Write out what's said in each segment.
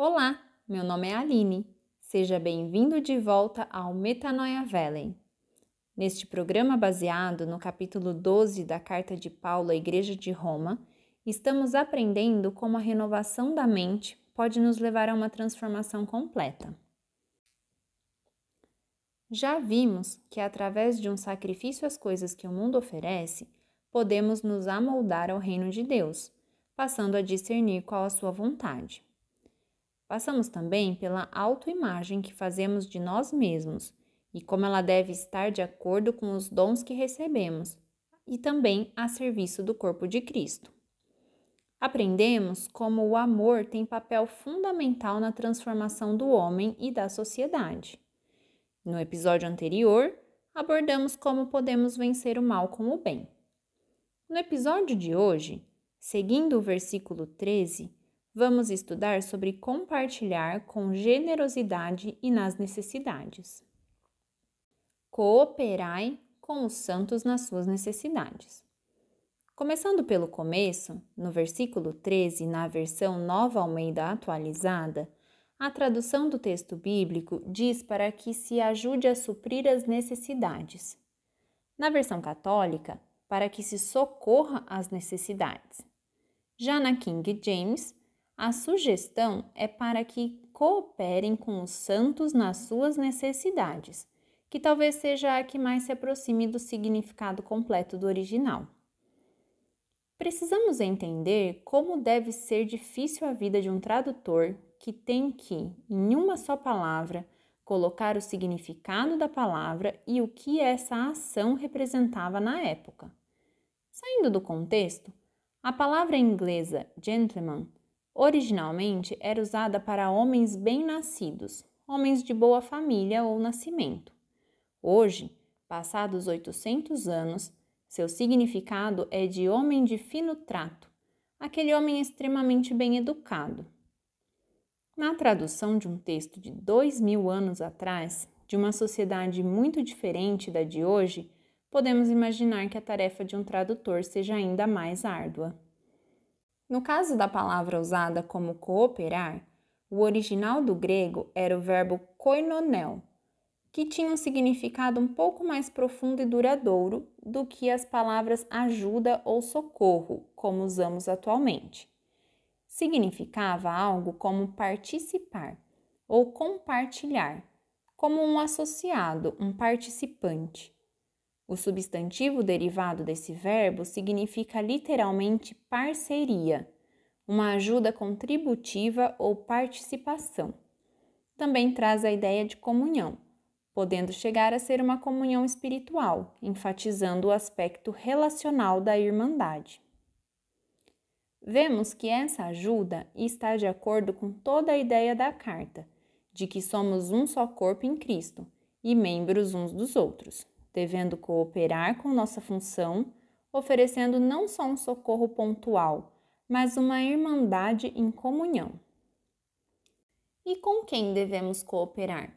Olá, meu nome é Aline. Seja bem-vindo de volta ao Metanoia Valley. Neste programa baseado no capítulo 12 da Carta de Paulo à Igreja de Roma, estamos aprendendo como a renovação da mente pode nos levar a uma transformação completa. Já vimos que através de um sacrifício às coisas que o mundo oferece, podemos nos amoldar ao reino de Deus, passando a discernir qual a sua vontade. Passamos também pela autoimagem que fazemos de nós mesmos e como ela deve estar de acordo com os dons que recebemos e também a serviço do corpo de Cristo. Aprendemos como o amor tem papel fundamental na transformação do homem e da sociedade. No episódio anterior, abordamos como podemos vencer o mal com o bem. No episódio de hoje, seguindo o versículo 13, vamos estudar sobre compartilhar com generosidade e nas necessidades. Cooperai com os santos nas suas necessidades. Começando pelo começo, no versículo 13, na versão Nova Almeida atualizada, a tradução do texto bíblico diz para que se ajude a suprir as necessidades. Na versão católica, para que se socorra às necessidades. Já na King James, a sugestão é para que cooperem com os santos nas suas necessidades, que talvez seja a que mais se aproxime do significado completo do original. Precisamos entender como deve ser difícil a vida de um tradutor que tem que, em uma só palavra, colocar o significado da palavra e o que essa ação representava na época. Saindo do contexto, a palavra inglesa gentleman Originalmente era usada para homens bem-nascidos, homens de boa família ou nascimento. Hoje, passados 800 anos, seu significado é de homem de fino trato, aquele homem extremamente bem educado. Na tradução de um texto de dois mil anos atrás, de uma sociedade muito diferente da de hoje, podemos imaginar que a tarefa de um tradutor seja ainda mais árdua. No caso da palavra usada como cooperar, o original do grego era o verbo koinonel, que tinha um significado um pouco mais profundo e duradouro do que as palavras ajuda ou socorro, como usamos atualmente. Significava algo como participar ou compartilhar, como um associado, um participante. O substantivo derivado desse verbo significa literalmente parceria, uma ajuda contributiva ou participação. Também traz a ideia de comunhão, podendo chegar a ser uma comunhão espiritual, enfatizando o aspecto relacional da irmandade. Vemos que essa ajuda está de acordo com toda a ideia da carta, de que somos um só corpo em Cristo e membros uns dos outros devendo cooperar com nossa função, oferecendo não só um socorro pontual, mas uma irmandade em comunhão. E com quem devemos cooperar?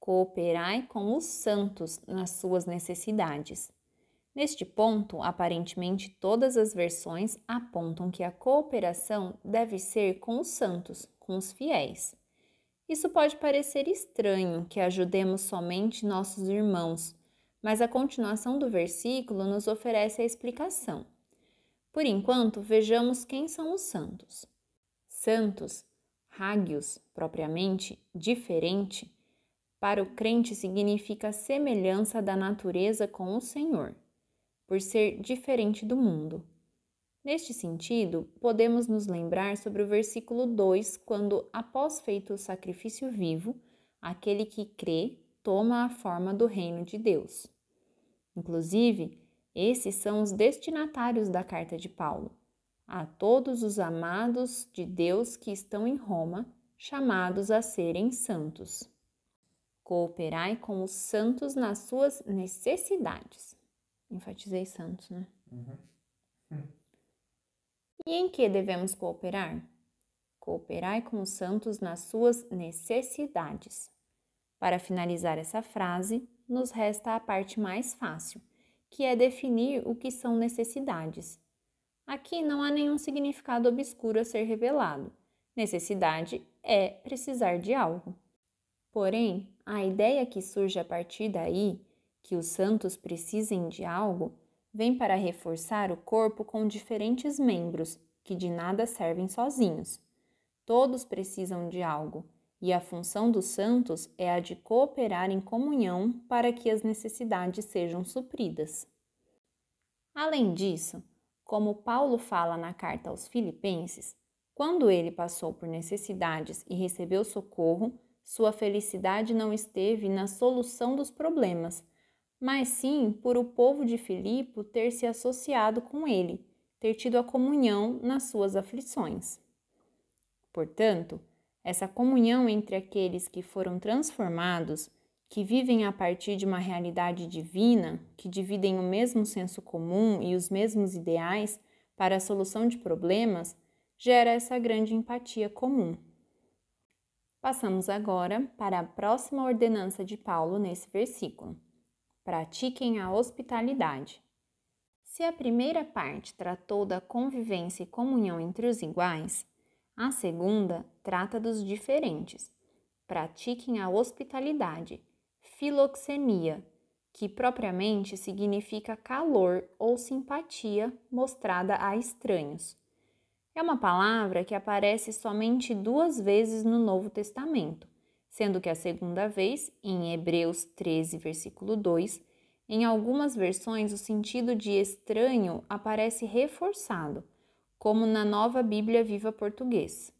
Cooperai com os santos nas suas necessidades. Neste ponto, aparentemente todas as versões apontam que a cooperação deve ser com os santos, com os fiéis. Isso pode parecer estranho que ajudemos somente nossos irmãos, mas a continuação do versículo nos oferece a explicação. Por enquanto, vejamos quem são os santos. Santos, hagios, propriamente, diferente, para o crente significa semelhança da natureza com o Senhor, por ser diferente do mundo. Neste sentido, podemos nos lembrar sobre o versículo 2, quando, após feito o sacrifício vivo, aquele que crê toma a forma do reino de Deus. Inclusive, esses são os destinatários da carta de Paulo, a todos os amados de Deus que estão em Roma, chamados a serem santos. Cooperai com os santos nas suas necessidades. Enfatizei santos, né? Uhum. E em que devemos cooperar? Cooperai com os santos nas suas necessidades. Para finalizar essa frase, nos resta a parte mais fácil, que é definir o que são necessidades. Aqui não há nenhum significado obscuro a ser revelado. Necessidade é precisar de algo. Porém, a ideia que surge a partir daí, que os santos precisem de algo, vem para reforçar o corpo com diferentes membros que de nada servem sozinhos. Todos precisam de algo, e a função dos santos é a de cooperar em comunhão para que as necessidades sejam supridas. Além disso, como Paulo fala na carta aos Filipenses, quando ele passou por necessidades e recebeu socorro, sua felicidade não esteve na solução dos problemas, mas sim por o povo de Filipe ter se associado com ele, ter tido a comunhão nas suas aflições. Portanto, essa comunhão entre aqueles que foram transformados, que vivem a partir de uma realidade divina, que dividem o mesmo senso comum e os mesmos ideais para a solução de problemas, gera essa grande empatia comum. Passamos agora para a próxima ordenança de Paulo nesse versículo. Pratiquem a hospitalidade. Se a primeira parte tratou da convivência e comunhão entre os iguais, a segunda trata dos diferentes. Pratiquem a hospitalidade, filoxenia, que propriamente significa calor ou simpatia mostrada a estranhos. É uma palavra que aparece somente duas vezes no Novo Testamento, sendo que a segunda vez, em Hebreus 13, versículo 2, em algumas versões o sentido de estranho aparece reforçado como na nova Bíblia Viva Português.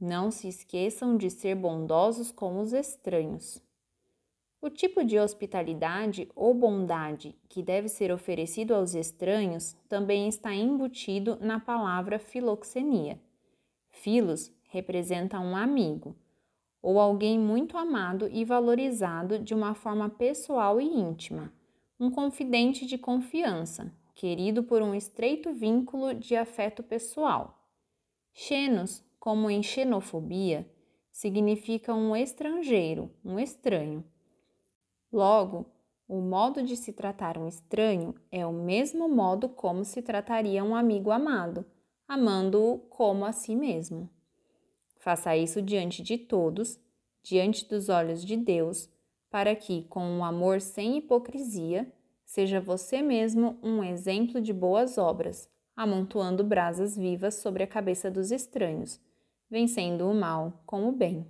Não se esqueçam de ser bondosos com os estranhos. O tipo de hospitalidade ou bondade que deve ser oferecido aos estranhos também está embutido na palavra filoxenia. Filos representa um amigo, ou alguém muito amado e valorizado de uma forma pessoal e íntima, um confidente de confiança, querido por um estreito vínculo de afeto pessoal. Xenos, como em xenofobia, significa um estrangeiro, um estranho. Logo, o modo de se tratar um estranho é o mesmo modo como se trataria um amigo amado, amando-o como a si mesmo. Faça isso diante de todos, diante dos olhos de Deus, para que, com um amor sem hipocrisia, Seja você mesmo um exemplo de boas obras, amontoando brasas vivas sobre a cabeça dos estranhos, vencendo o mal com o bem.